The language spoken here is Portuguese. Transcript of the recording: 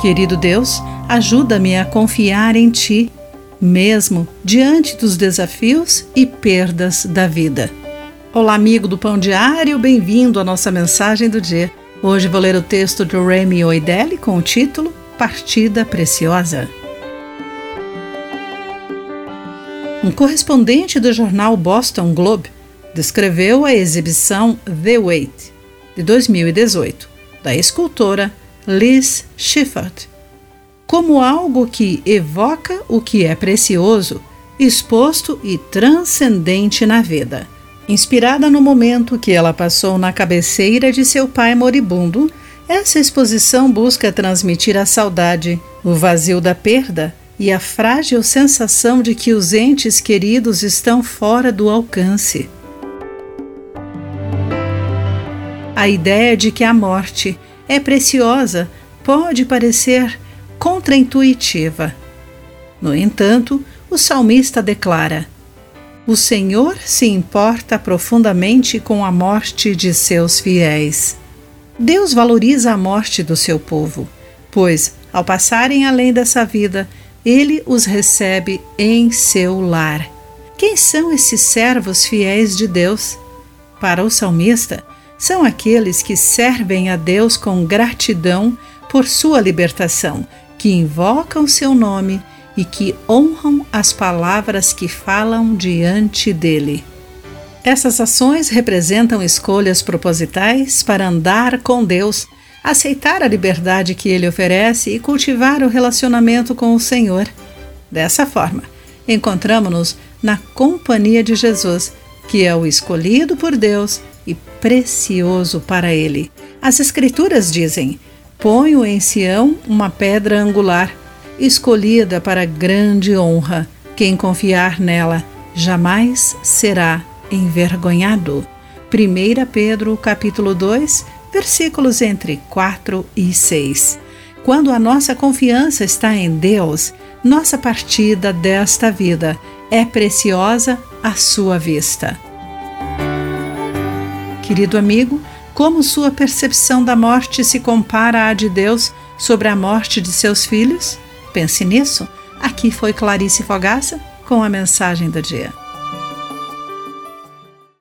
Querido Deus, ajuda-me a confiar em Ti, mesmo diante dos desafios e perdas da vida. Olá, amigo do Pão Diário, bem-vindo à nossa mensagem do dia. Hoje vou ler o texto de Remy Oidelli com o título Partida Preciosa. Um correspondente do jornal Boston Globe descreveu a exibição The Wait, de 2018, da escultora Liz Schiffer, como algo que evoca o que é precioso, exposto e transcendente na vida. Inspirada no momento que ela passou na cabeceira de seu pai moribundo, essa exposição busca transmitir a saudade, o vazio da perda e a frágil sensação de que os entes queridos estão fora do alcance. A ideia de que a morte é preciosa pode parecer contraintuitiva. No entanto, o salmista declara: O Senhor se importa profundamente com a morte de seus fiéis. Deus valoriza a morte do seu povo, pois, ao passarem além dessa vida, ele os recebe em seu lar. Quem são esses servos fiéis de Deus? Para o salmista, são aqueles que servem a Deus com gratidão por sua libertação, que invocam seu nome e que honram as palavras que falam diante dele. Essas ações representam escolhas propositais para andar com Deus, aceitar a liberdade que ele oferece e cultivar o relacionamento com o Senhor. Dessa forma, encontramos-nos na companhia de Jesus, que é o escolhido por Deus e precioso para ele. As Escrituras dizem: Ponho em Sião uma pedra angular, escolhida para grande honra. Quem confiar nela jamais será envergonhado. 1 Pedro capítulo 2, versículos entre 4 e 6. Quando a nossa confiança está em Deus, nossa partida desta vida é preciosa à sua vista. Querido amigo, como sua percepção da morte se compara à de Deus sobre a morte de seus filhos? Pense nisso. Aqui foi Clarice Fogaça com a mensagem do dia.